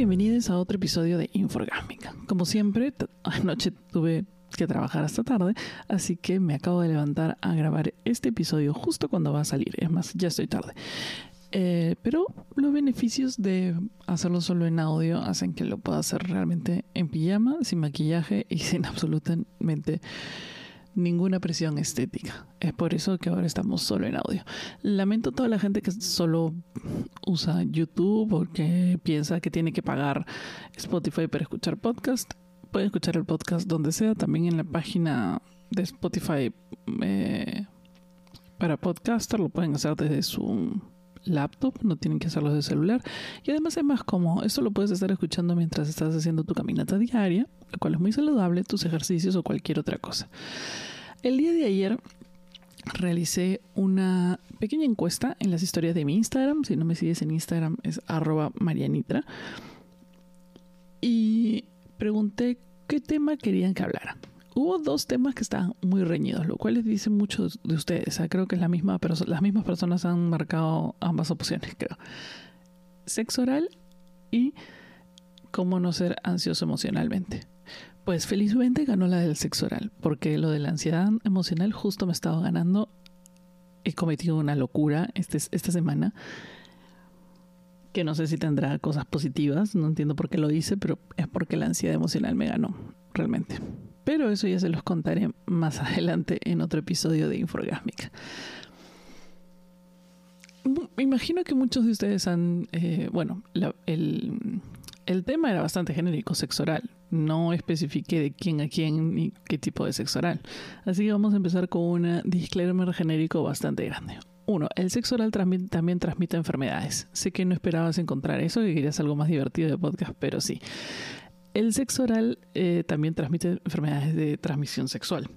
bienvenidos a otro episodio de Inforgásmica. Como siempre, anoche tuve que trabajar hasta tarde, así que me acabo de levantar a grabar este episodio justo cuando va a salir. Es más, ya estoy tarde. Eh, pero los beneficios de hacerlo solo en audio hacen que lo pueda hacer realmente en pijama, sin maquillaje y sin absolutamente ninguna presión estética. Es por eso que ahora estamos solo en audio. Lamento a toda la gente que solo usa YouTube o que piensa que tiene que pagar Spotify para escuchar podcast. Pueden escuchar el podcast donde sea, también en la página de Spotify eh, para podcaster. Lo pueden hacer desde su laptop, no tienen que hacerlo de celular. Y además es más cómodo. Esto lo puedes estar escuchando mientras estás haciendo tu caminata diaria, lo cual es muy saludable, tus ejercicios o cualquier otra cosa. El día de ayer realicé una pequeña encuesta en las historias de mi Instagram. Si no me sigues en Instagram es arroba marianitra. Y pregunté qué tema querían que hablara hubo dos temas que estaban muy reñidos, lo cual les dice mucho de ustedes. creo que es la misma, las mismas personas han marcado ambas opciones, creo. Sexo oral y cómo no ser ansioso emocionalmente. Pues felizmente ganó la del sexo oral, porque lo de la ansiedad emocional justo me estaba ganando. He cometido una locura este, esta semana, que no sé si tendrá cosas positivas, no entiendo por qué lo hice, pero es porque la ansiedad emocional me ganó, realmente. Pero eso ya se los contaré más adelante en otro episodio de Inforgásmica. Me imagino que muchos de ustedes han, eh, bueno, el, el, tema era bastante genérico, sexo oral. No especifiqué de quién a quién ni qué tipo de sexo oral. Así que vamos a empezar con un disclaimer genérico bastante grande. Uno, el sexo oral también, también transmite enfermedades. Sé que no esperabas encontrar eso, que querías algo más divertido de podcast, pero sí. El sexo oral eh, también transmite enfermedades de transmisión sexual.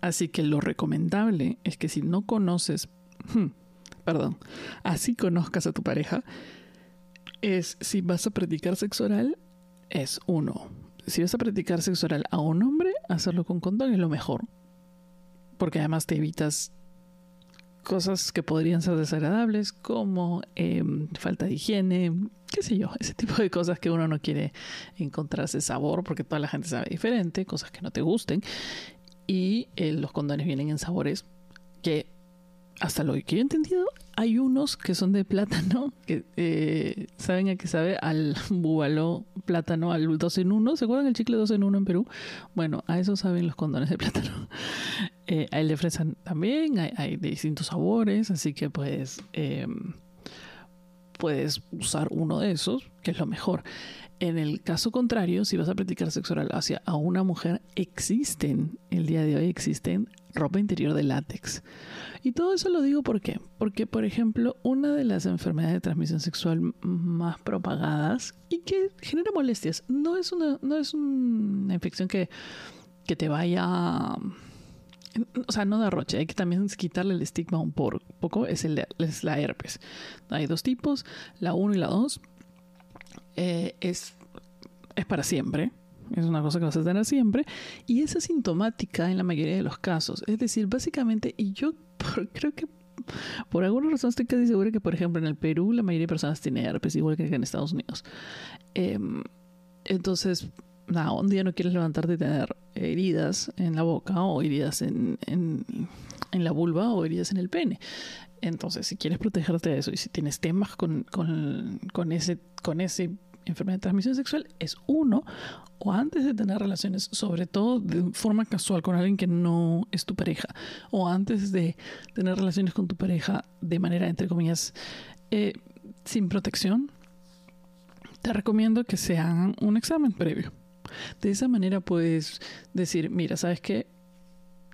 Así que lo recomendable es que si no conoces, hmm, perdón, así conozcas a tu pareja, es si vas a practicar sexo oral, es uno. Si vas a practicar sexo oral a un hombre, hacerlo con condón es lo mejor. Porque además te evitas cosas que podrían ser desagradables como em, falta de higiene, qué sé yo, ese tipo de cosas que uno no quiere encontrarse sabor porque toda la gente sabe diferente, cosas que no te gusten. Y eh, los condones vienen en sabores que, hasta lo que yo he entendido, hay unos que son de plátano, que eh, saben a qué sabe al búbalo plátano, al 2 en 1. ¿Se acuerdan el chicle 2 en 1 en Perú? Bueno, a eso saben los condones de plátano. Eh, el de fresa también, hay, de distintos sabores, así que pues puedes usar uno de esos, que es lo mejor. En el caso contrario, si vas a practicar sexo oral hacia a una mujer, existen, el día de hoy existen ropa interior de látex. Y todo eso lo digo ¿por qué? porque, por ejemplo, una de las enfermedades de transmisión sexual más propagadas y que genera molestias, no es una, no es una infección que, que te vaya o sea, no da roche, hay que también quitarle el estigma un poco, es, el, es la herpes. Hay dos tipos, la 1 y la 2. Eh, es, es para siempre, es una cosa que vas a tener siempre, y es asintomática en la mayoría de los casos. Es decir, básicamente, y yo creo que por alguna razón estoy casi segura que, por ejemplo, en el Perú la mayoría de personas tiene herpes, igual que en Estados Unidos. Em, entonces, nada, un día no quieres levantarte y tener heridas en la boca o heridas en, en, la vulva o heridas en el pene. Entonces, si quieres protegerte de eso y si tienes temas con, con, con ese, con ese enfermedad de transmisión sexual, es uno, o antes de tener relaciones, sobre todo de forma casual con alguien que no es tu pareja, o antes de tener relaciones con tu pareja de manera, entre comillas, eh, sin protección, te recomiendo que se hagan un examen previo de esa manera puedes decir, mira, ¿sabes qué?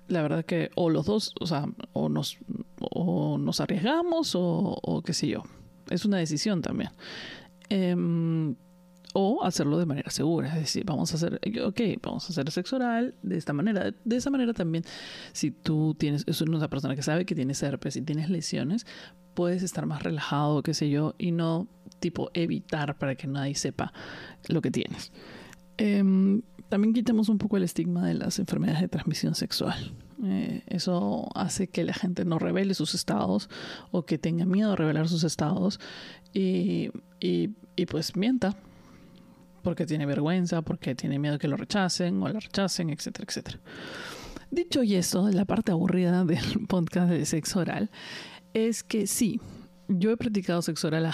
La verdad que o los dos, o sea, o nos, o nos arriesgamos o, qué sé yo. Es una decisión también. Em, o hacerlo de manera segura, es decir, vamos a hacer, ok, vamos a hacer sexo oral de esta manera. De esa manera también, si tú tienes, es una persona que sabe que tienes herpes y tienes lesiones, puedes estar más relajado, qué sé yo, y no tipo evitar para que nadie sepa lo que tienes. Em, también quitemos un poco el estigma de las enfermedades de transmisión sexual. Eh, eso hace que la gente no revele sus estados o que tenga miedo de revelar sus estados y, y, pues mienta porque tiene vergüenza, porque tiene miedo que lo rechacen o la rechacen, etcétera, etcétera. Dicho y eso, la parte aburrida del podcast de sexo oral es que sí, yo he practicado sexo oral a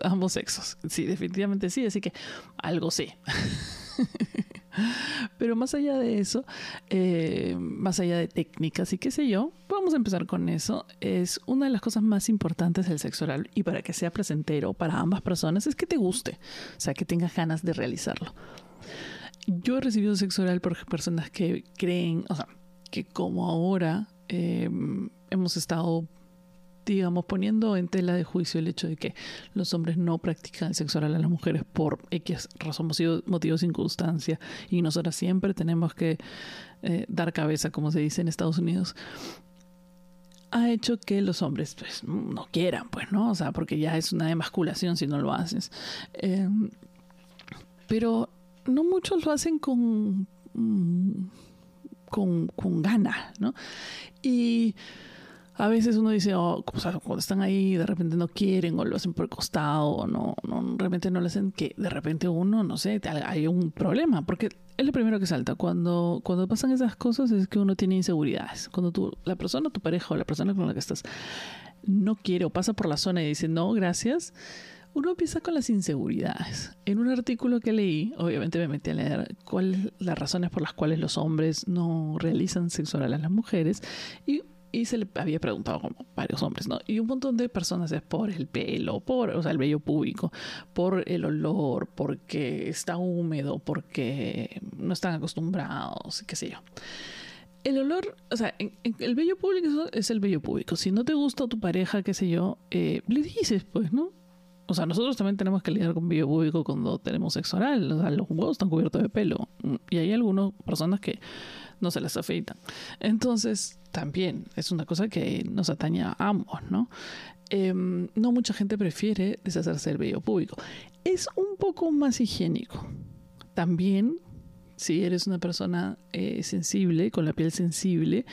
ambos sexos. Sí, definitivamente sí, así que algo sé. Pero más allá de eso, eh, más allá de técnicas y qué sé yo, vamos a empezar con eso. Es una de las cosas más importantes del sexo oral y para que sea placentero para ambas personas es que te guste, o sea, que tengas ganas de realizarlo. Yo he recibido sexo oral por personas que creen, o sea, que como ahora eh, hemos estado digamos, poniendo en tela de juicio el hecho de que los hombres no practican sexo oral a las mujeres por X razón, motivo, circunstancia, y nosotras siempre tenemos que eh, dar cabeza, como se dice en Estados Unidos, ha hecho que los hombres pues no quieran, pues, ¿no? O sea, porque ya es una emasculación si no lo haces. Em, pero no muchos lo hacen con, mm, con, con ganas, ¿no? Y a veces uno dice, oh, cuando están ahí, de repente no quieren o lo hacen por el costado o no, no, realmente no lo hacen, que de repente uno, no sé, hay un problema, porque es lo primero que salta. Cuando, cuando pasan esas cosas es que uno tiene inseguridades. Cuando tú, la persona, tu pareja o la persona con la que estás no quiere o pasa por la zona y dice, no, gracias, uno empieza con las inseguridades. En un artículo que leí, obviamente me metí a leer cuáles las razones por las cuales los hombres no realizan sexo oral a las mujeres y y se le había preguntado como varios hombres, ¿no? Y un montón de personas es por el pelo, por, o sea, el vello público, por el olor, porque está húmedo, porque no están acostumbrados, qué sé yo. El olor, o sea, el vello público es el vello público. Si no te gusta tu pareja, qué sé yo, eh, le dices, pues, ¿no? O sea, nosotros también tenemos que lidiar con vello público cuando tenemos sexo oral. O sea, los huevos están cubiertos de pelo. Y hay algunas personas que no se las afeitan. Entonces, también es una cosa que nos atañe a ambos, ¿no? Em, no mucha gente prefiere deshacerse del vello público. Es un poco más higiénico. También, si eres una persona eh, sensible, con la piel sensible,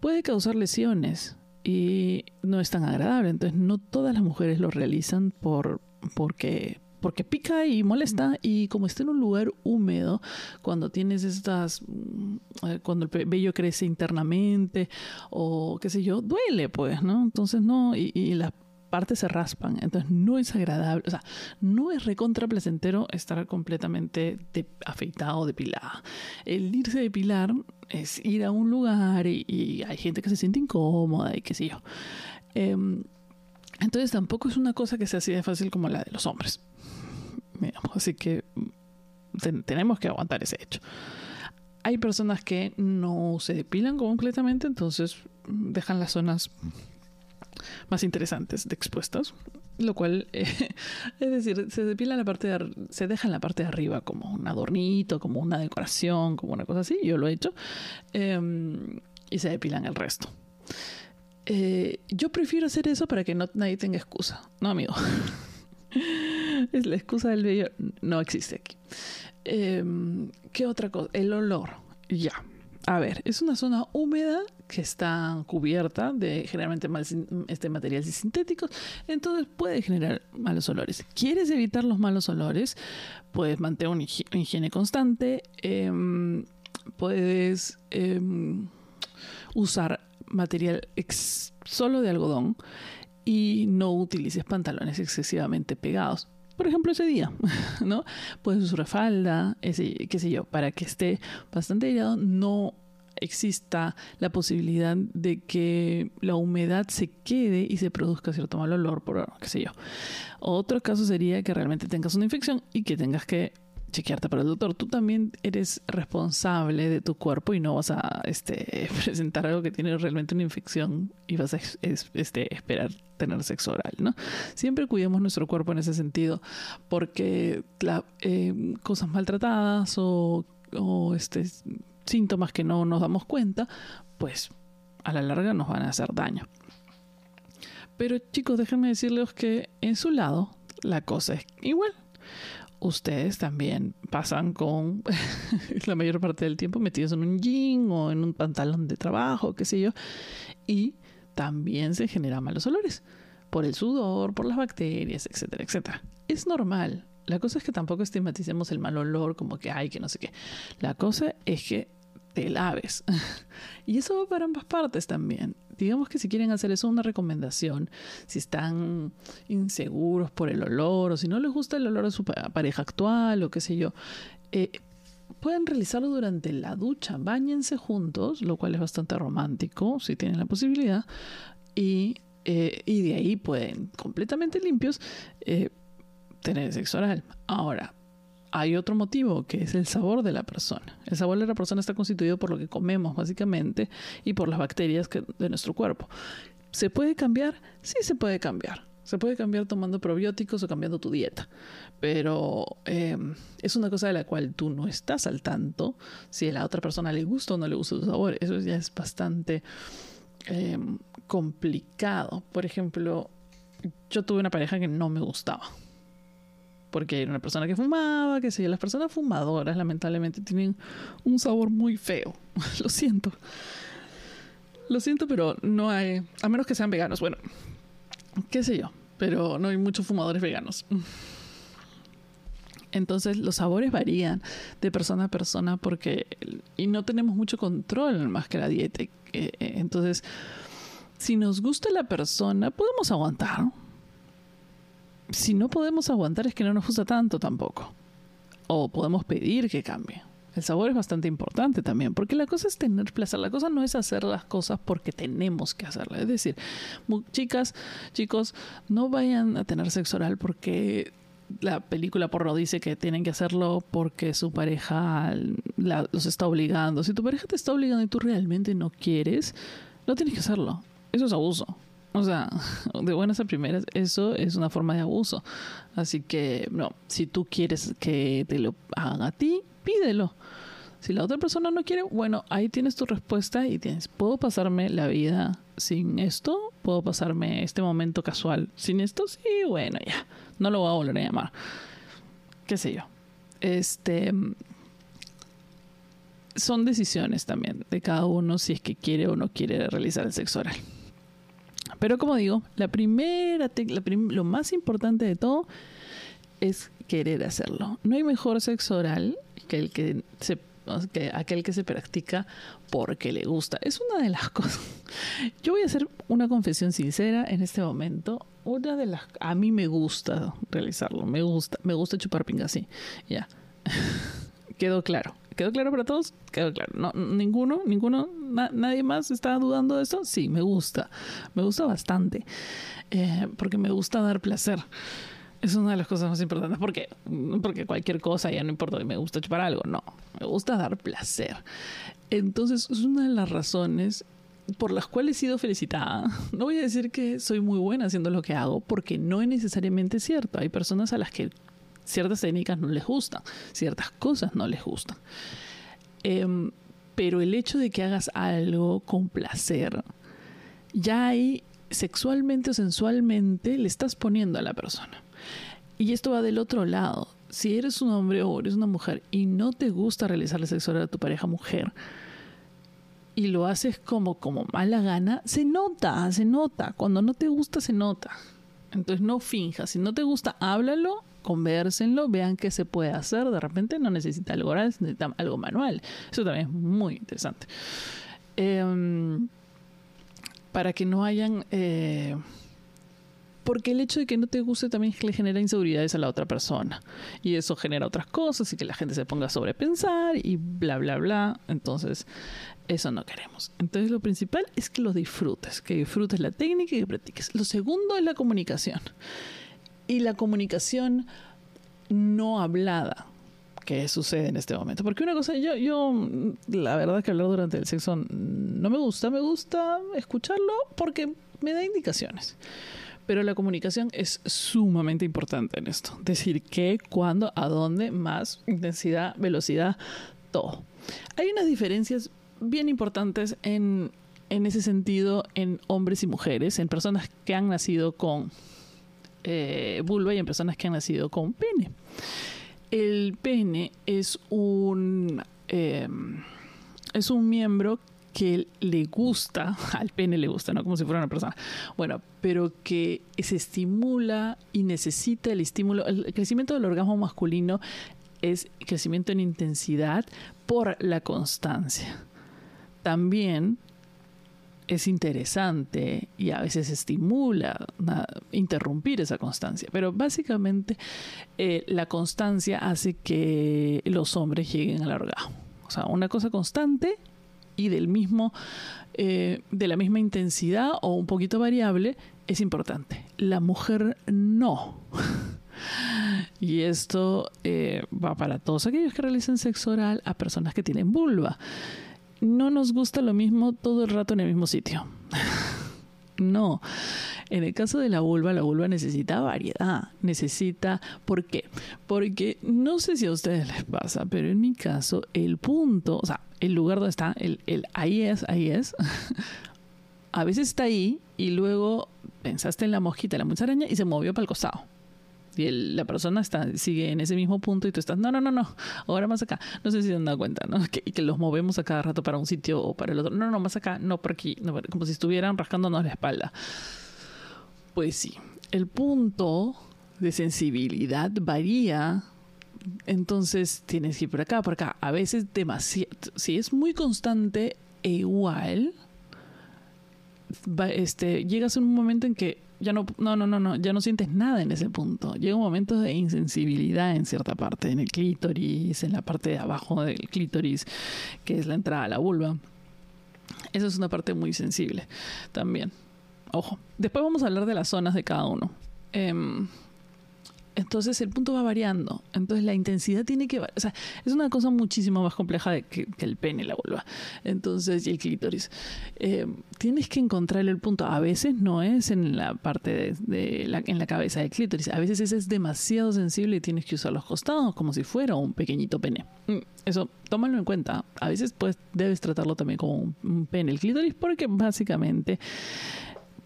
puede causar lesiones y no es tan agradable. Entonces, no todas las mujeres lo realizan por porque porque pica y molesta y como está en un lugar húmedo, cuando tienes estas, mm, eh, cuando el vello crece internamente o qué sé yo, duele pues, ¿no? Entonces no, y, las partes se raspan, entonces no es agradable, o sea, no es recontra placentero estar completamente de, afeitado, depilada. El irse a depilar es ir a un lugar y, hay gente que se siente incómoda y qué sé yo. Em, entonces tampoco es una cosa que sea así de fácil como la de los hombres. Así que mm, tenemos que aguantar ese hecho. Hay personas que no se depilan completamente, entonces mm, dejan las zonas más interesantes de expuestas, lo cual, eh, es decir, se depila la parte de, se deja en la parte de arriba como un adornito, como una decoración, como una cosa así. Yo lo he hecho em, y se depilan el resto. Eh, yo prefiero hacer eso para que no, nadie tenga excusa, no amigo. es la excusa del vello no existe aquí. Em, ¿Qué otra cosa? El olor. Ya. A ver, es una zona húmeda que está cubierta de generalmente mal, este, materiales sintéticos, entonces puede generar malos olores. ¿Quieres evitar los malos olores? Puedes mantener una higiene constante, em, puedes em, usar material solo de algodón y no utilices pantalones excesivamente pegados. Por ejemplo, ese día, ¿no? Puedes usar falda, ese, qué sé yo, para que esté bastante aireado, no exista la posibilidad de que la humedad se quede y se produzca cierto mal olor, por qué sé yo. Otro caso sería que realmente tengas una infección y que tengas que chequearte para el doctor. Tú también eres responsable de tu cuerpo y no vas a este, presentar algo que tiene realmente una infección y vas a este, esperar tener sexo oral, ¿no? Siempre cuidemos nuestro cuerpo en ese sentido porque la, eh, cosas maltratadas o, o este, síntomas que no nos damos cuenta, pues a la larga nos van a hacer daño. Pero chicos, déjenme decirles que en su lado la cosa es igual ustedes también pasan con la mayor parte del tiempo metidos en un jean o en un pantalón de trabajo, qué sé yo, y también se generan malos olores por el sudor, por las bacterias, etcétera, etcétera. Es normal. La cosa es que tampoco estigmaticemos el mal olor como que hay, que no sé qué. La cosa es que te laves. y eso va para ambas partes también. Digamos que si quieren hacer eso, una recomendación, si están inseguros por el olor o si no les gusta el olor de su pareja actual o qué sé yo, eh, pueden realizarlo durante la ducha. Báñense juntos, lo cual es bastante romántico si tienen la posibilidad. Y, eh, y de ahí pueden, completamente limpios, eh, tener sexo oral. Ahora, hay otro motivo que es el sabor de la persona. El sabor de la persona está constituido por lo que comemos básicamente y por las bacterias de nuestro cuerpo. ¿Se puede cambiar? Sí se puede cambiar. Se puede cambiar tomando probióticos o cambiando tu dieta. Pero em, es una cosa de la cual tú no estás al tanto si a la otra persona le gusta o no le gusta tu sabor. Eso ya es bastante em, complicado. Por ejemplo, yo tuve una pareja que no me gustaba porque era una persona que fumaba, que sé las personas fumadoras lamentablemente tienen un sabor muy feo. Lo siento. Lo siento, pero no hay, a menos que sean veganos, bueno, qué sé yo, pero no hay muchos fumadores veganos. Entonces los sabores varían de persona a persona porque y no tenemos mucho control más que la dieta. Eh, eh, entonces, si nos gusta la persona, podemos aguantar si no podemos aguantar es que no nos gusta tanto tampoco. O podemos pedir que cambie. El sabor es bastante importante también, porque la cosa es tener placer, la cosa no es hacer las cosas porque tenemos que hacerlas. Es decir, chicas, chicos, no vayan a tener sexo oral porque la película porno dice que tienen que hacerlo porque su pareja los está obligando. Si tu pareja te está obligando y tú realmente no quieres, no tienes que hacerlo. Eso es abuso. O sea, de buenas a primeras, eso es una forma de abuso. Así que, no, si tú quieres que te lo hagan a ti, pídelo. Si la otra persona no quiere, bueno, ahí tienes tu respuesta y tienes, ¿puedo pasarme la vida sin esto? ¿Puedo pasarme este momento casual sin esto? Sí, bueno, ya, no lo voy a volver a llamar. ¿Qué sé yo? Este son decisiones también de cada uno si es que quiere o no quiere realizar el sexo oral. Pero como digo, la primera, lo más importante de todo es querer hacerlo. No hay mejor sexo oral que el que aquel que se practica porque le gusta. Es una de las cosas. Yo voy a hacer una confesión sincera en este momento. Una de las a mí me gusta realizarlo, me gusta, me gusta chupar pinga así. Ya. Quedó claro. ¿Quedó claro para todos? Quedó claro. No, ninguno, ninguno, nadie más está dudando de eso. Sí, me gusta. Me gusta bastante. Eh, porque me gusta dar placer. Es una de las cosas más importantes. porque Porque cualquier cosa ya no importa que me gusta chupar algo. No. Me gusta dar placer. Entonces, es una de las razones por las cuales he sido felicitada. No voy a decir que soy muy buena haciendo lo que hago, porque no es necesariamente cierto. Hay personas a las que ciertas técnicas no les gustan, ciertas cosas no les gustan. Em, pero el hecho de que hagas algo con placer, ya ahí sexualmente o sensualmente le estás poniendo a la persona. Y esto va del otro lado. Si eres un hombre o eres una mujer y no te gusta realizar la sexualidad a tu pareja mujer, y lo haces como, como mala gana, se nota, se nota. Cuando no te gusta, se nota. Entonces no finjas. Si no te gusta, háblalo conversenlo, vean qué se puede hacer. De repente no necesita algo oral, necesita algo manual. Eso también es muy interesante. Em, para que no hayan... Eh, porque el hecho de que no te guste también le genera inseguridades a la otra persona. Y eso genera otras cosas y que la gente se ponga a sobrepensar y bla, bla, bla. Entonces, eso no queremos. Entonces, lo principal es que lo disfrutes, que disfrutes la técnica y que practiques. Lo segundo es la comunicación y la comunicación no hablada que sucede en este momento. Porque una cosa, yo, yo, la verdad que hablar durante el sexo no me gusta, me gusta escucharlo porque me da indicaciones. Pero la comunicación es sumamente importante en esto. Decir qué, cuándo, a dónde, más, intensidad, velocidad, todo. Hay unas diferencias bien importantes en, en ese sentido en hombres y mujeres, en personas que han nacido con eh, vulva y en personas que han nacido con pene. el pene es un, em, es un miembro que le gusta, al pene le gusta, ¿no? Como si fuera una persona. Bueno, pero que se estimula y necesita el estímulo. El crecimiento del orgasmo masculino es crecimiento en intensidad por la constancia. También es interesante y a veces estimula interrumpir esa constancia. Pero básicamente eh, la constancia hace que los hombres lleguen al orgasmo. O sea, una cosa constante y del mismo, eh, de la misma intensidad o un poquito variable es importante. La mujer no. y esto eh, va para todos aquellos que realicen sexo oral a personas que tienen vulva no nos gusta lo mismo todo el rato en el mismo sitio. no. En el caso de la vulva, la vulva necesita variedad. Necesita. ¿Por qué? Porque no sé si a ustedes les pasa, pero en mi caso, el punto, o sea, el lugar donde está, el, el ahí es, ahí es. a veces está ahí y luego pensaste en la mosquita, la musaraña y se movió para el costado y la persona está, sigue en ese mismo punto y tú estás, no, no, no, no, ahora más acá. No sé si se han dado cuenta, ¿no? Que, que los movemos a cada rato para un sitio o para el otro. No, no, más acá, no por aquí, como si estuvieran rascándonos la espalda. Pues sí, el punto de sensibilidad varía entonces tienes que ir por acá, por acá. A veces demasiado. Si es muy constante e igual, este, llegas a un momento en que ya no, no, no, no, ya no sientes nada en ese punto. Llega un momento de insensibilidad en cierta parte, en el clítoris, en la parte de abajo del clítoris, que es la entrada a la vulva. Esa es una parte muy sensible también. Ojo. Después vamos a hablar de las zonas de cada uno. Em, entonces el punto va variando. Entonces la intensidad tiene que... O sea, es una cosa muchísimo más compleja que, el pene, la vulva. Entonces, y el clítoris. Eh, tienes que encontrar el punto. A veces no es en la parte de, la, en la cabeza del clítoris. A veces ese es demasiado sensible y tienes que usar los costados como si fuera un pequeñito pene. Mm, eso, tómalo en cuenta. A veces pues debes tratarlo también como un, un pene, el clítoris, porque básicamente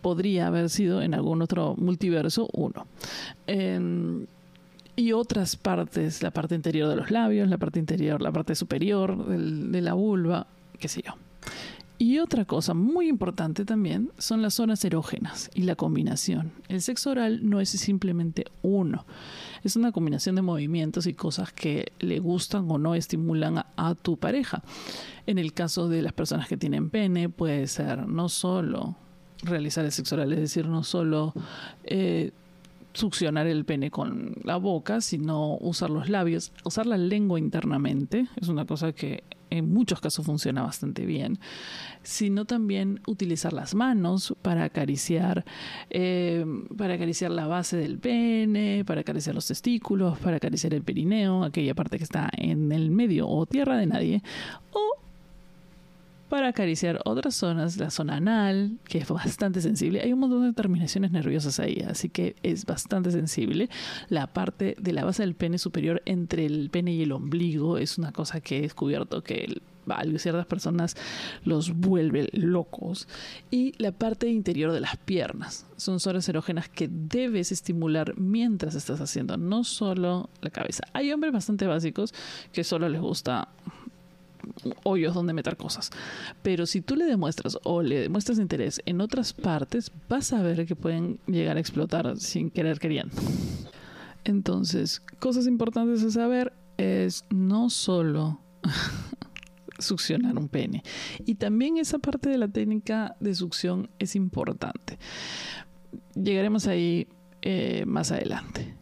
podría haber sido en algún otro multiverso uno. Y otras partes, la parte interior de los labios, la parte interior, la parte superior de la vulva, qué sé yo. Y otra cosa muy importante también son las zonas erógenas y la combinación. El sexo oral no es simplemente uno, es una combinación de movimientos y cosas que le gustan o no estimulan a tu pareja. En el caso de las personas que tienen pene, puede ser no solo realizar el sexo oral, es decir, no solo eh, succionar el pene con la boca, sino usar los labios, usar la lengua internamente, es una cosa que en muchos casos funciona bastante bien, sino también utilizar las manos para acariciar, eh, para acariciar la base del pene, para acariciar los testículos, para acariciar el perineo, aquella parte que está en el medio o tierra de nadie, o para acariciar otras zonas, la zona anal, que es bastante sensible. Hay un montón de terminaciones nerviosas ahí, así que es bastante sensible. La parte de la base del pene superior entre el pene y el ombligo es una cosa que he descubierto que a ciertas personas los vuelve locos. Y la parte interior de las piernas son zonas erógenas que debes estimular mientras estás haciendo, no solo la cabeza. Hay hombres bastante básicos que solo les gusta hoyos donde meter cosas. Pero si tú le demuestras o le demuestras interés en otras partes, vas a ver que pueden llegar a explotar sin querer queriendo. Entonces, cosas importantes a saber es no solo succionar un pene. Y también esa parte de la técnica de succión es importante. Llegaremos ahí eh, más adelante.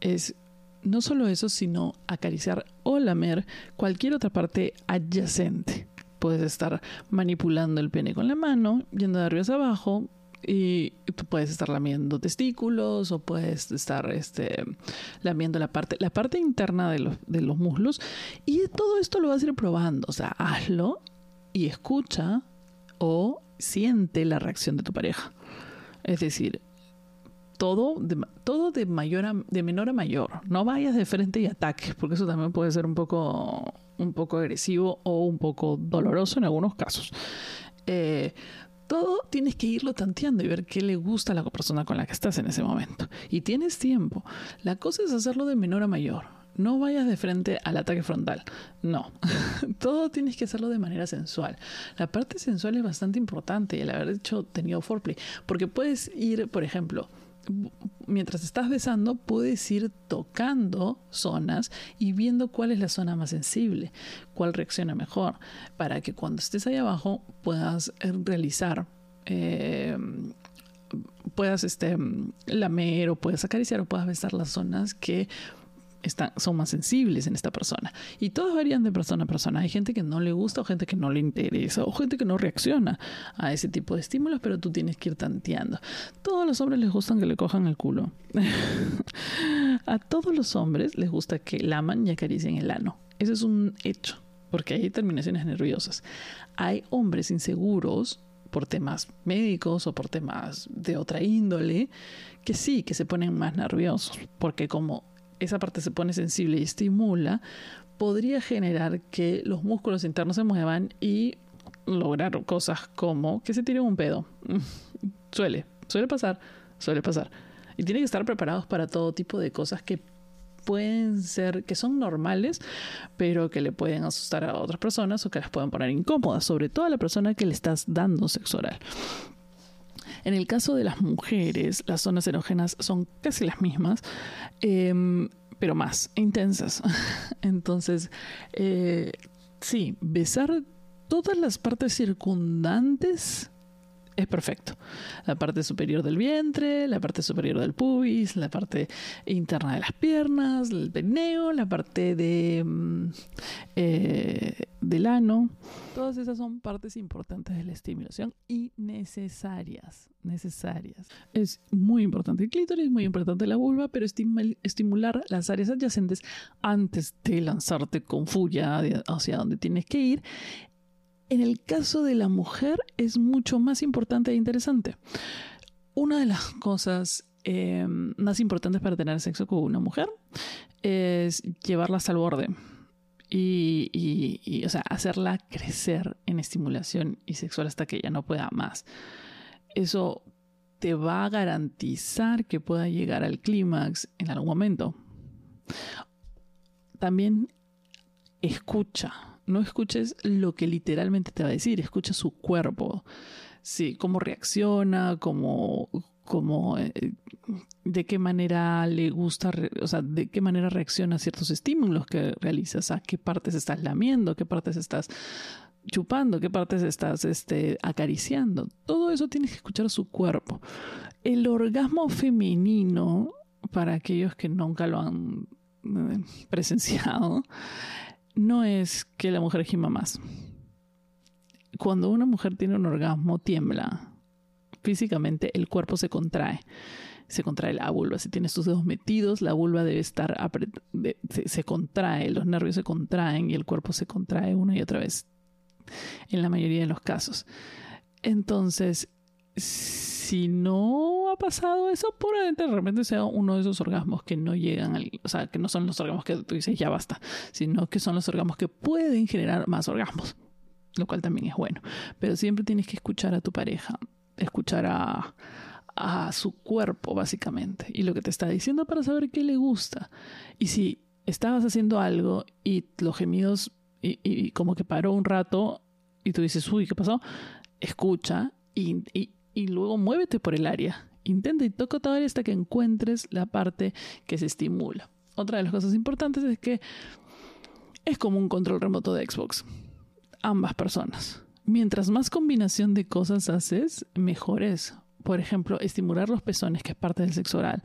Es no solo eso, sino acariciar o lamer cualquier otra parte adyacente. Puedes estar manipulando el pene con la mano, yendo de arriba hacia abajo, y tú puedes estar lamiendo testículos o puedes estar este, lamiendo la parte, la parte interna de los, de los muslos. Y todo esto lo vas a ir probando. O sea, hazlo y escucha o siente la reacción de tu pareja. Es decir, todo de, todo de, menor a mayor. No vayas de frente y ataques, porque eso también puede ser un poco, un poco agresivo o un poco doloroso en algunos casos. Eh, todo tienes que irlo tanteando y ver qué le gusta a la persona con la que estás en ese momento. Y tienes tiempo. La cosa es hacerlo de menor a mayor. no vayas de frente al ataque frontal. No, todo tienes que hacerlo de manera sensual. La parte sensual es bastante importante el haber hecho tenido foreplay, porque puedes ir, por ejemplo, mientras estás besando, puedes ir tocando zonas y viendo cuál es la zona más sensible, cuál reacciona mejor, para que cuando estés ahí abajo puedas eh, realizar. Eh, puedas este, lamer o puedas acariciar o puedas besar las zonas que están, son más sensibles en esta persona. Y todos varían de persona a persona. Hay gente que no le gusta o gente que no le interesa o gente que no reacciona a ese tipo de estímulos, pero tú tienes que ir tanteando. Todos los hombres les gustan que le cojan el culo. a todos los hombres les gusta que laman y acaricien el ano. Ese es un hecho, porque hay terminaciones nerviosas. Hay hombres inseguros por temas médicos o por temas de otra índole, que sí, que se ponen más nerviosos, porque como esa parte se pone sensible y estimula, podría generar que los músculos internos se muevan y lograr cosas como que se tire un pedo. Suele, suele pasar, suele pasar. Y tiene que estar preparados para todo tipo de cosas que pueden ser, que son normales, pero que le pueden asustar a otras personas o que las pueden poner incómodas, sobre todo a la persona que le estás dando sexo oral. En el caso de las mujeres, las zonas erógenas son casi las mismas, em, pero más intensas. Entonces, eh, sí, besar todas las partes circundantes es perfecto. La parte superior del vientre, la parte superior del pubis, la parte interna de las piernas, el perneo, la parte de, mm, eh, del ano. Todas esas son partes importantes de la estimulación y necesarias. Necesarias. Es muy importante el clítoris, muy importante la vulva, pero estimular las áreas adyacentes antes de lanzarte con furia hacia donde tienes que ir en el caso de la mujer es mucho más importante e interesante. Una de las cosas eh, más importantes para tener sexo con una mujer es llevarla hasta el borde. Y, o sea, hacerla crecer en estimulación y sexual hasta que ella no pueda más. Eso te va a garantizar que pueda llegar al clímax en algún momento. También escucha no escuches lo que literalmente te va a decir, escucha su cuerpo, sí, cómo reacciona, cómo, cómo eh, de qué manera le gusta, o sea, de qué manera reacciona a ciertos estímulos que realizas, a qué partes estás lamiendo, qué partes estás chupando, qué partes estás este, acariciando. Todo eso tienes que escuchar su cuerpo. El orgasmo femenino, para aquellos que nunca lo han eh, presenciado, no es que la mujer gima más. Cuando una mujer tiene un orgasmo, tiembla. Físicamente el cuerpo se contrae. Se contrae la vulva. Si tienes tus dedos metidos, la vulva debe estar se, se contrae, los nervios se contraen y el cuerpo se contrae una y otra vez. En la mayoría de los casos. Entonces, no ha pasado eso, probablemente de repente sea uno de esos orgasmos que no llegan al, o sea, que no son los orgasmos que tú dices ya basta, sino que son los orgasmos que pueden generar más orgasmos, lo cual también es bueno. Pero siempre tienes que escuchar a tu pareja, escuchar a, a su cuerpo, básicamente, y lo que te está diciendo para saber qué le gusta. Y si estabas haciendo algo y los gemidos, y, como que paró un rato, y tú dices, uy, ¿qué pasó? Escucha y, y luego muévete por el área. Intenta y toca toda área hasta que encuentres la parte que se estimula. Otra de las cosas importantes es que es como un control remoto de Xbox. Ambas personas. Mientras más combinación de cosas haces, mejor es. Por ejemplo, estimular los pezones, que es parte del sexo oral.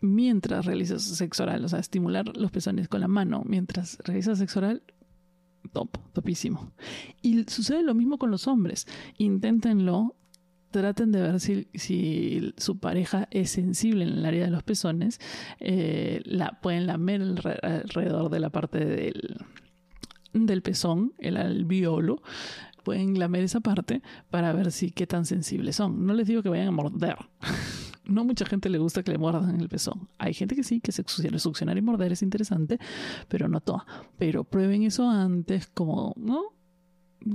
Mientras realizas sexo oral, o sea, estimular los pezones con la mano mientras realizas sexo oral, top, topísimo. Y sucede lo mismo con los hombres. Inténtenlo traten de ver si, si, su pareja es sensible en el área de los pezones, eh, la, pueden lamer alrededor de la parte del, del pezón, el albiolo, pueden lamer esa parte para ver si qué tan sensibles son. No les digo que vayan a morder. No mucha gente le gusta que le muerdan el pezón. Hay gente que sí, que se succionar y morder es interesante, pero no toda. Pero prueben eso antes como, ¿no?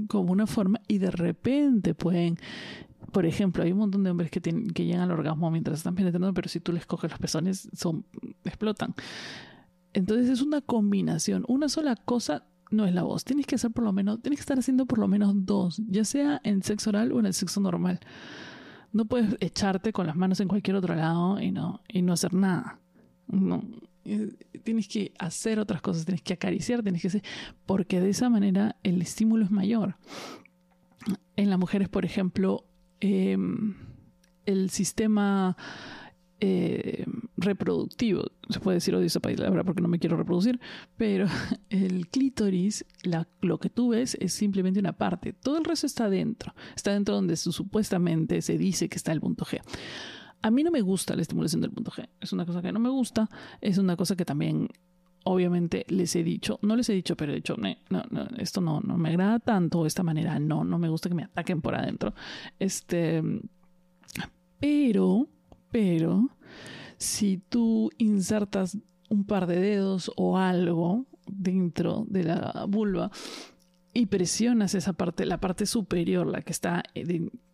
Como una forma y de repente pueden por ejemplo, hay un montón de hombres que, que llegan al orgasmo mientras están penetrando, pero si tú les coges los pezones, son, explotan. Entonces es una combinación. Una sola cosa no es la voz. Tienes que hacer por lo menos, tienes que estar haciendo por lo menos dos, ya sea en sexo oral o en el sexo normal. No puedes echarte con las manos en cualquier otro lado y no, y no hacer nada. No. Tienes que hacer otras cosas, tienes que acariciar, tienes que hacer, porque de esa manera el estímulo es mayor. En las mujeres, por ejemplo, em, el sistema eh, reproductivo, se puede decir odio esa palabra porque no me quiero reproducir, pero el clítoris, lo que tú ves es simplemente una parte, todo el resto está dentro, está dentro donde supuestamente se dice que está el punto G. A mí no me gusta la estimulación del punto G, es una cosa que no me gusta, es una cosa que también obviamente les he dicho, no les he dicho, pero he dicho, no, no, esto no, no me agrada tanto, esta manera, no, no me gusta que me ataquen por adentro. Este, pero pero si tú insertas un par de dedos o algo dentro de la vulva y presionas esa parte, la parte superior, la que está,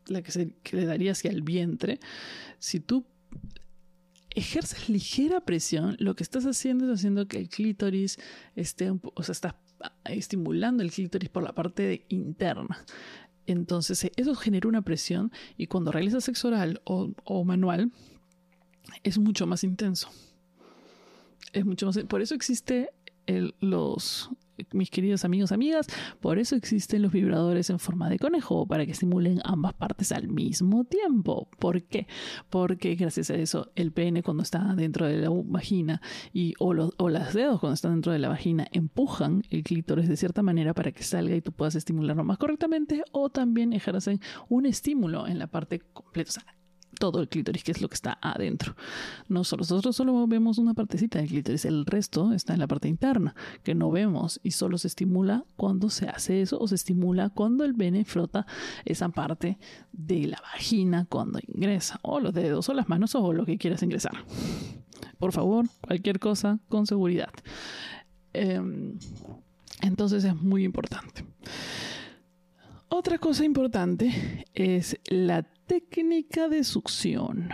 la que, se, le daría hacia el vientre, si tú ejerces ligera presión, lo que estás haciendo es haciendo que el clítoris esté, o sea, estás estimulando el clítoris por la parte interna. Entonces, eso genera una presión y cuando realizas sexo oral o, manual, es mucho más intenso. Es mucho más. Por eso existe los, mis queridos amigos, amigas, por eso existen los vibradores en forma de conejo, para que estimulen ambas partes al mismo tiempo. ¿Por qué? Porque gracias a eso el pene cuando está dentro de la vagina y o los o las dedos cuando están dentro de la vagina empujan el clítoris de cierta manera para que salga y tú puedas estimularlo más correctamente o también ejercen un estímulo en la parte completa todo el clítoris, que es lo que está adentro. Nosotros, nosotros solo vemos una partecita del clítoris, el resto está en la parte interna, que no vemos y solo se estimula cuando se hace eso o se estimula cuando el pene frota esa parte de la vagina cuando ingresa, o los dedos o las manos o lo que quieras ingresar. Por favor, cualquier cosa con seguridad. Em, entonces es muy importante. Otra cosa importante es la técnica de succión.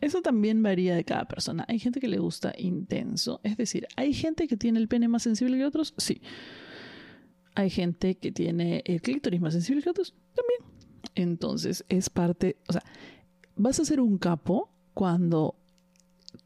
Eso también varía de cada persona. Hay gente que le gusta intenso. Es decir, ¿hay gente que tiene el pene más sensible que otros? Sí. ¿Hay gente que tiene el clítoris más sensible que otros? También. Entonces, es parte, o sea, vas a ser un capo cuando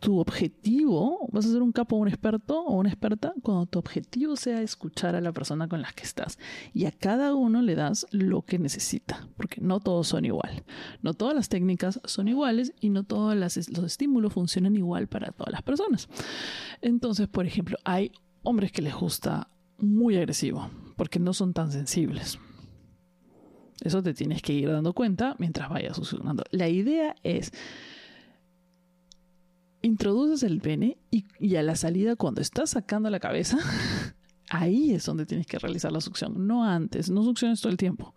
tu objetivo, vas a ser un capo un experto o una experta cuando tu objetivo sea escuchar a la persona con la que estás y a cada uno le das lo que necesita, porque no todos son igual, no todas las técnicas son iguales y no todos los estímulos funcionan igual para todas las personas. Entonces, por ejemplo, hay hombres que les gusta muy agresivo porque no son tan sensibles. Eso te tienes que ir dando cuenta mientras vayas succionando. La idea es introduces el pene y, a la salida, cuando estás sacando la cabeza, ahí es donde tienes que realizar la succión, no antes, no succiones todo el tiempo.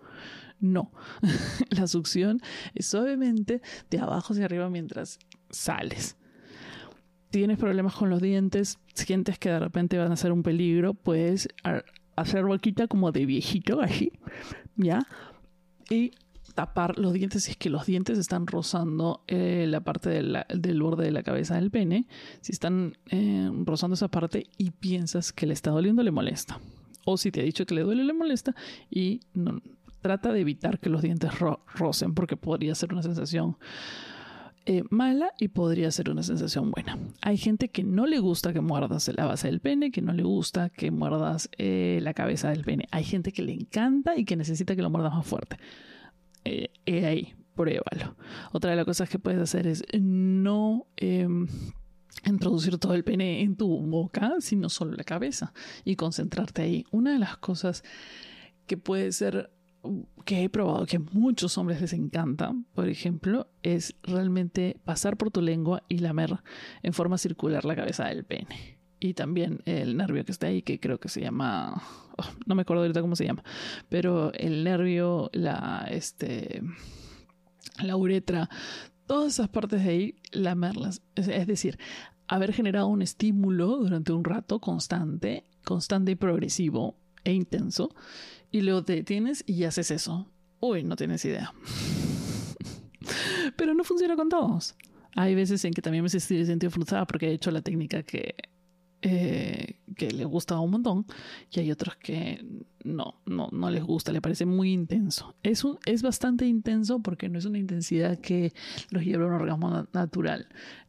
No, la succión es suavemente de abajo hacia arriba mientras sales. Tienes problemas con los dientes, sientes que de repente van a ser un peligro, puedes hacer boquita como de viejito, así, ¿ya? Y tapar los dientes si es que los dientes están rozando eh, la parte del borde de la cabeza del pene. Si están eh, rozando esa parte y piensas que le está doliendo, le molesta. O si te ha dicho que le duele, le molesta. Y no, trata de evitar que los dientes rocen porque podría ser una sensación eh, mala y podría ser una sensación buena. Hay gente que no le gusta que muerdas la base del pene, que no le gusta que muerdas la cabeza del pene. Hay gente que le encanta y que necesita que lo muerdas más fuerte eh, ahí, pruébalo. Otra de las cosas que puedes hacer es no em, introducir todo el pene en tu boca, sino solo la cabeza y concentrarte ahí. Una de las cosas que puede ser que he probado que a muchos hombres les encanta, por ejemplo, es realmente pasar por tu lengua y lamer en forma circular la cabeza del pene. Y también el nervio que está ahí, que creo que se llama no me acuerdo ahorita cómo se llama, pero el nervio, la, este, la uretra, todas esas partes de ahí, lamerlas. Es, decir, haber generado un estímulo durante un rato constante, constante y progresivo e intenso, y luego te detienes y haces eso. Uy, no tienes idea. Pero no funciona con todos. Hay veces en que también me he sentido frustrada porque he hecho la técnica que eh, que les gusta un montón y hay otros que no, no, no les gusta, le parece muy intenso. Es, un, es bastante intenso porque no es una intensidad que los lleve a un orgasmo natural.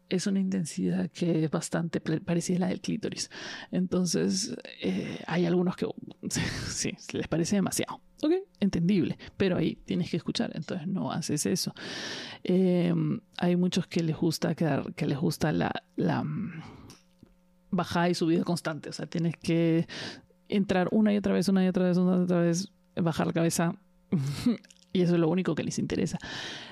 Es una intensidad que es bastante parecida a la del clítoris. Entonces, eh, hay algunos que sí, les parece demasiado. Ok, entendible, pero ahí tienes que escuchar, entonces no haces eso. Eh, hay muchos que les gusta que les gusta la, la bajada y subida constante. O sea, tienes que entrar una y otra vez, una y otra vez, una y otra vez, bajar la cabeza. y eso es lo único que les interesa.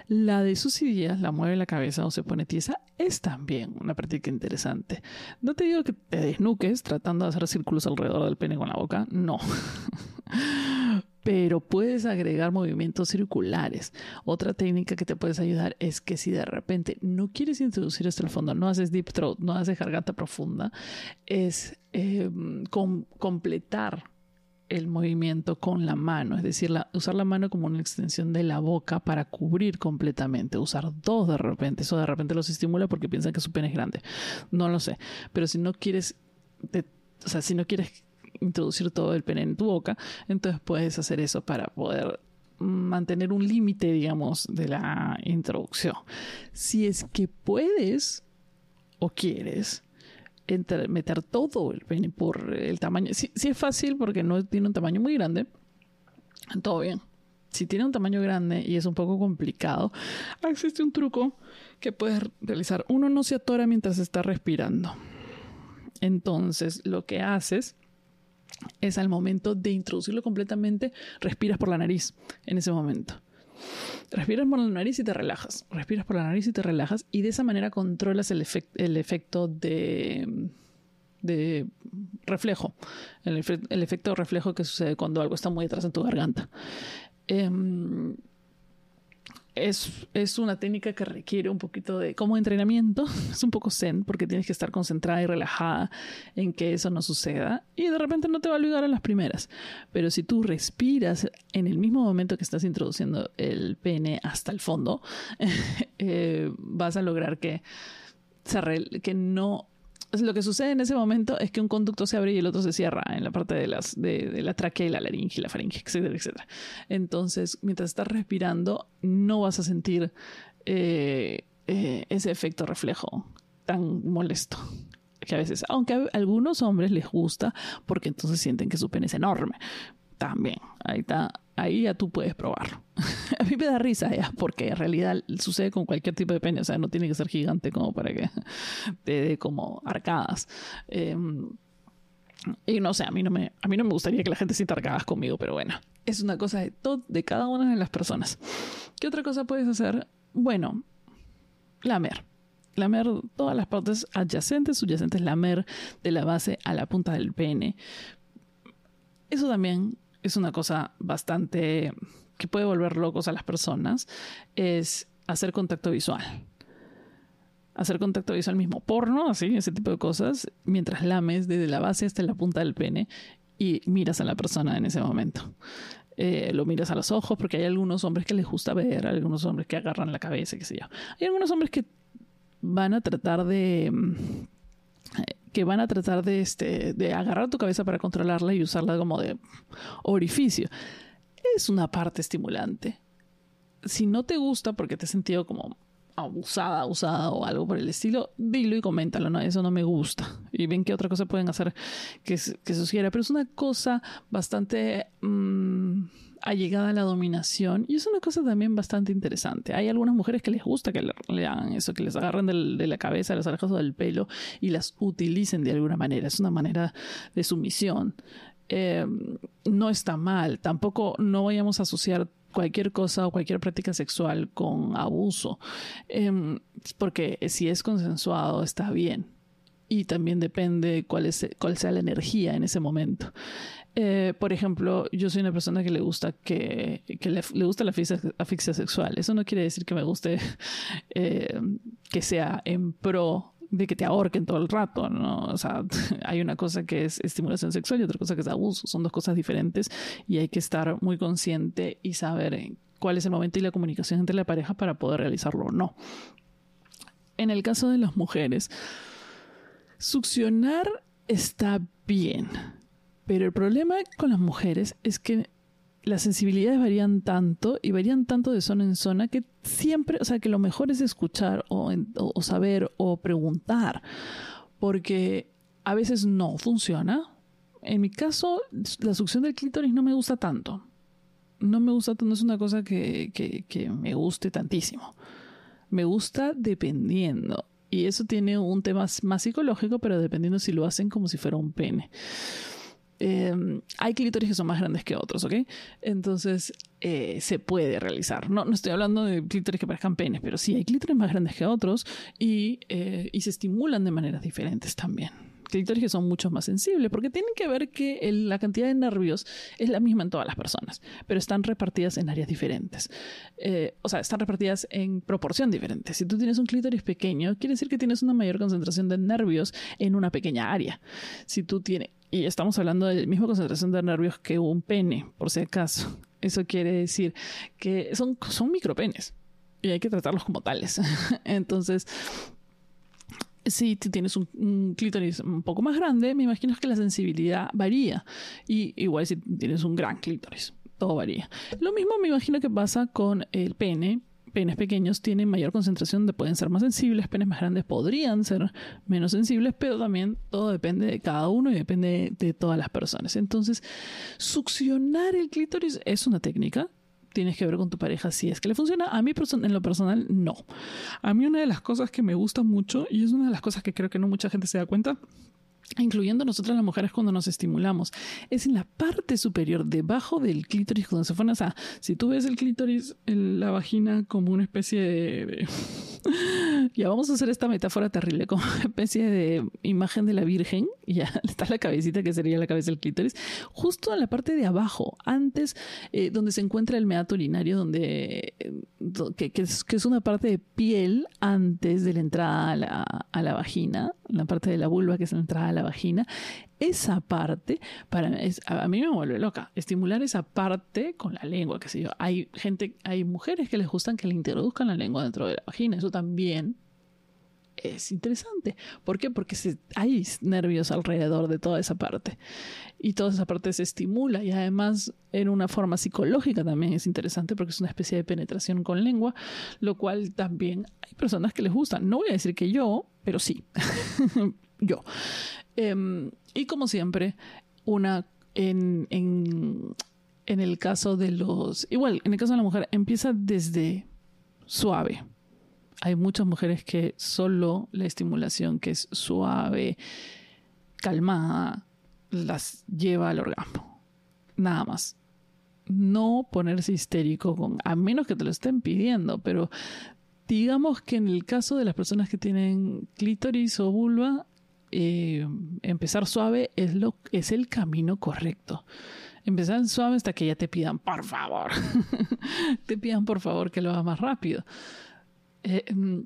La de sus ideas, la mueve la cabeza o se pone tiesa, es también una práctica interesante. No te digo que te desnuques tratando de hacer círculos alrededor del pene con la boca, no. pero puedes agregar movimientos circulares. Otra técnica que te puedes ayudar es que si de repente no quieres introducir hasta el fondo, no haces deep throat, no haces garganta profunda, es em, completar el movimiento con la mano, es decir, usar la mano como una extensión de la boca para cubrir completamente, usar dos de repente, eso de repente los estimula porque piensan que su pene es grande, no lo sé, pero si no quieres, o sea, si no quieres introducir todo el pene en tu boca, entonces puedes hacer eso para poder mantener un límite, digamos, de la introducción. Si es que puedes o quieres meter todo el pene por el tamaño, si, es fácil porque no tiene un tamaño muy grande, todo bien. Si tiene un tamaño grande y es un poco complicado, existe un truco que puedes realizar. Uno no se atora mientras está respirando. Entonces, lo que haces es al momento de introducirlo completamente, respiras por la nariz en ese momento. Respiras por la nariz y te relajas. Respiras por la nariz y te relajas y de esa manera controlas el, efecto de, reflejo, el, el, efecto reflejo que sucede cuando algo está muy atrás en tu garganta. Em, es, una técnica que requiere un poquito de, como entrenamiento, es un poco zen porque tienes que estar concentrada y relajada en que eso no suceda y de repente no te va a ayudar a las primeras. Pero si tú respiras en el mismo momento que estás introduciendo el pene hasta el fondo, eh, vas a lograr que, que no lo que sucede en ese momento es que un conducto se abre y el otro se cierra en la parte de, las, de, la tráquea y la laringe y la faringe, etcétera, etcétera. Entonces, mientras estás respirando, no vas a sentir eh, eh, ese efecto reflejo tan molesto que a veces, aunque a algunos hombres les gusta porque entonces sienten que su pene es enorme. También, ahí está ahí ya tú puedes probarlo. a mí me da risa ya, porque en realidad sucede con cualquier tipo de pene, o sea, no tiene que ser gigante como para que te dé como arcadas. Em, y no sé, a mí no, me, a mí no me gustaría que la gente sienta arcadas conmigo, pero bueno, es una cosa de, todo, de cada una de las personas. ¿Qué otra cosa puedes hacer? Bueno, lamer. Lamer todas las partes adyacentes, subyacentes, lamer de la base a la punta del pene. Eso también es una cosa bastante que puede volver locos a las personas, es hacer contacto visual. Hacer contacto visual mismo, porno, así, ese tipo de cosas, mientras lames desde la base hasta la punta del pene y miras a la persona en ese momento. Eh, lo miras a los ojos, porque hay algunos hombres que les gusta ver, algunos hombres que agarran la cabeza, qué sé yo. Hay algunos hombres que van a tratar de que van a tratar de, este, de agarrar tu cabeza para controlarla y usarla como de orificio. Es una parte estimulante. Si no te gusta porque te has sentido como abusada, abusada o algo por el estilo, dilo y coméntalo, ¿no? Eso no me gusta. Y ven qué otra cosa pueden hacer que, que sugiera. Pero es una cosa bastante... Mm, allegada a la dominación y es una cosa también bastante interesante. Hay algunas mujeres que les gusta que le, hagan eso, que les agarren de la cabeza, las orejas o del pelo y las utilicen de alguna manera. Es una manera de sumisión. Eh, no está mal, tampoco no vayamos a asociar cualquier cosa o cualquier práctica sexual con abuso, em, porque si es consensuado está bien y también depende cuál sea la energía en ese momento. Eh, por ejemplo, yo soy una persona que le gusta que, le, gusta la asfixia, sexual. Eso no quiere decir que me guste eh, que sea en pro de que te ahorquen todo el rato, ¿no? O sea, hay una cosa que es estimulación sexual y otra cosa que es abuso. Son dos cosas diferentes y hay que estar muy consciente y saber cuál es el momento y la comunicación entre la pareja para poder realizarlo o no. En el caso de las mujeres, succionar está bien. Pero el problema con las mujeres es que las sensibilidades varían tanto y varían tanto de zona en zona que siempre, o sea, que lo mejor es escuchar o, saber o preguntar, porque a veces no funciona. En mi caso, la succión del clítoris no me gusta tanto. No me gusta, no es una cosa que, que, que me guste tantísimo. Me gusta dependiendo. Y eso tiene un tema más psicológico, pero dependiendo si lo hacen como si fuera un pene. Em, hay clítoris que son más grandes que otros, ¿ok? Entonces eh, se puede realizar. No, no estoy hablando de clítoris que parezcan penes, pero sí hay clítoris más grandes que otros y, eh, y se estimulan de maneras diferentes también clítoris que son mucho más sensibles, porque tienen que ver que la cantidad de nervios es la misma en todas las personas, pero están repartidas en áreas diferentes. Eh, o sea, están repartidas en proporción diferente. Si tú tienes un clítoris pequeño, quiere decir que tienes una mayor concentración de nervios en una pequeña área. Si tú tienes, y estamos hablando de la misma concentración de nervios que un pene, por si acaso. Eso quiere decir que son, son micropenes y hay que tratarlos como tales. Entonces, si tienes un, clítoris un poco más grande, me imagino que la sensibilidad varía. Y igual si tienes un gran clítoris, todo varía. Lo mismo me imagino que pasa con el pene. Penes pequeños tienen mayor concentración de pueden ser más sensibles, penes más grandes podrían ser menos sensibles, pero también todo depende de cada uno y depende de todas las personas. Entonces, succionar el clítoris es una técnica tienes que ver con tu pareja si es que le funciona. A mí en lo personal no. A mí una de las cosas que me gusta mucho y es una de las cosas que creo que no mucha gente se da cuenta incluyendo nosotras las mujeres cuando nos estimulamos, es en la parte superior, debajo del clítoris, cuando se pone, o sea, si tú ves el clítoris, la vagina como una especie de ya vamos a hacer esta metáfora terrible como una especie de imagen de la Virgen. Y ya está la cabecita que sería la cabeza del clítoris. Justo en la parte de abajo, antes, eh, donde se encuentra el meato urinario, donde, eh, que, es, una parte de piel antes de la entrada a la, a la vagina, la parte de la vulva que es la entrada a la vagina esa parte, para a mí me vuelve loca. Estimular esa parte con la lengua, qué sé yo. Hay gente, hay mujeres que les gustan que le introduzcan la lengua dentro de la vagina. Eso también es interesante. ¿Por qué? Porque hay nervios alrededor de toda esa parte. Y toda esa parte se estimula. Y además, en una forma psicológica también es interesante porque es una especie de penetración con lengua, lo cual también hay personas que les gustan. No voy a decir que yo, pero sí. yo. Em, y como siempre, una en, en, en el caso de los... Igual, en el caso de la mujer, empieza desde suave. Hay muchas mujeres que solo la estimulación que es suave, calmada, las lleva al orgasmo. Nada más. No ponerse histérico con, a menos que te lo estén pidiendo, pero digamos que en el caso de las personas que tienen clítoris o vulva, eh, empezar suave es, lo, es el camino correcto. Empezar suave hasta que ya te pidan, por favor, te pidan por favor que lo hagas más rápido. Eh, mm,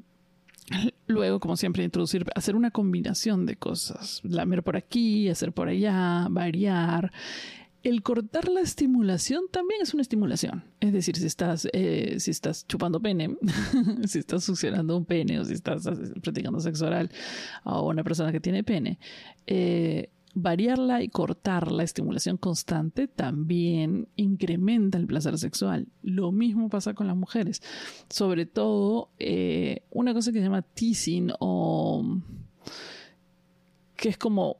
luego, como siempre, introducir, hacer una combinación de cosas. Lamer por aquí, hacer por allá, variar el cortar la estimulación también es una estimulación. Es decir, si estás, eh, si estás chupando pene, si estás succionando un pene o si estás practicando sexo oral a una persona que tiene pene, eh, variarla y cortar la estimulación constante también incrementa el placer sexual. Lo mismo pasa con las mujeres. Sobre todo, eh, una cosa que se llama teasing o que es como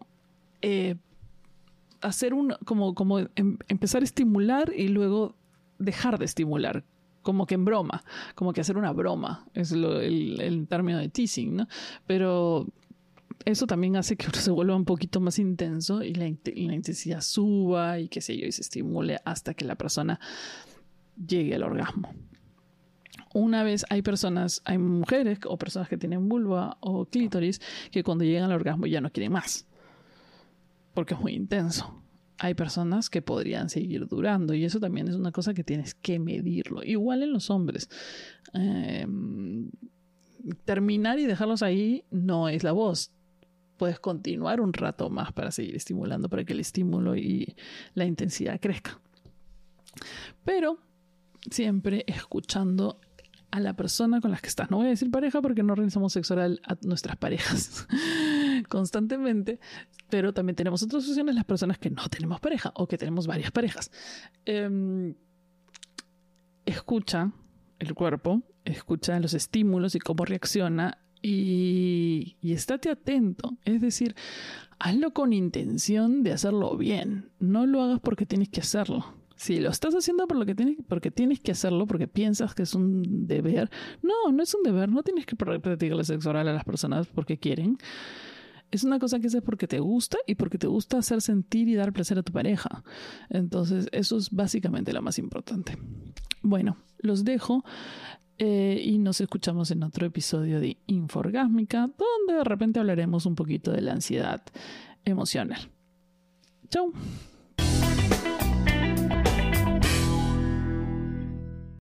hacer un, como, como em, empezar a estimular y luego dejar de estimular, como que en broma, como que hacer una broma, es el, término de teasing, ¿no? Pero eso también hace que uno se vuelva un poquito más intenso y la, intensidad suba y qué sé yo, y se estimule hasta que la persona llegue al orgasmo. Una vez hay personas, hay mujeres o personas que tienen vulva o clítoris que cuando llegan al orgasmo ya no quieren más porque es muy intenso. Hay personas que podrían seguir durando y eso también es una cosa que tienes que medirlo. Igual en los hombres. Em, terminar y dejarlos ahí no es la voz. Puedes continuar un rato más para seguir estimulando, para que el estímulo y la intensidad crezca. Pero siempre escuchando a la persona con la que estás. No voy a decir pareja porque no realizamos sexo oral a nuestras parejas. constantemente, pero también tenemos otras opciones las personas que no tenemos pareja o que tenemos varias parejas. Em, escucha el cuerpo, escucha los estímulos y cómo reacciona y, y estate atento. Es decir, hazlo con intención de hacerlo bien. No lo hagas porque tienes que hacerlo. Si lo estás haciendo por lo que tienes, porque tienes que hacerlo, porque piensas que es un deber, no, no es un deber, no tienes que practicarle sexo oral a las personas porque quieren. Es una cosa que haces porque te gusta y porque te gusta hacer sentir y dar placer a tu pareja. Entonces, eso es básicamente lo más importante. Bueno, los dejo. Eh, y nos escuchamos en otro episodio de Inforgásmica, donde de repente hablaremos un poquito de la ansiedad emocional. Chao.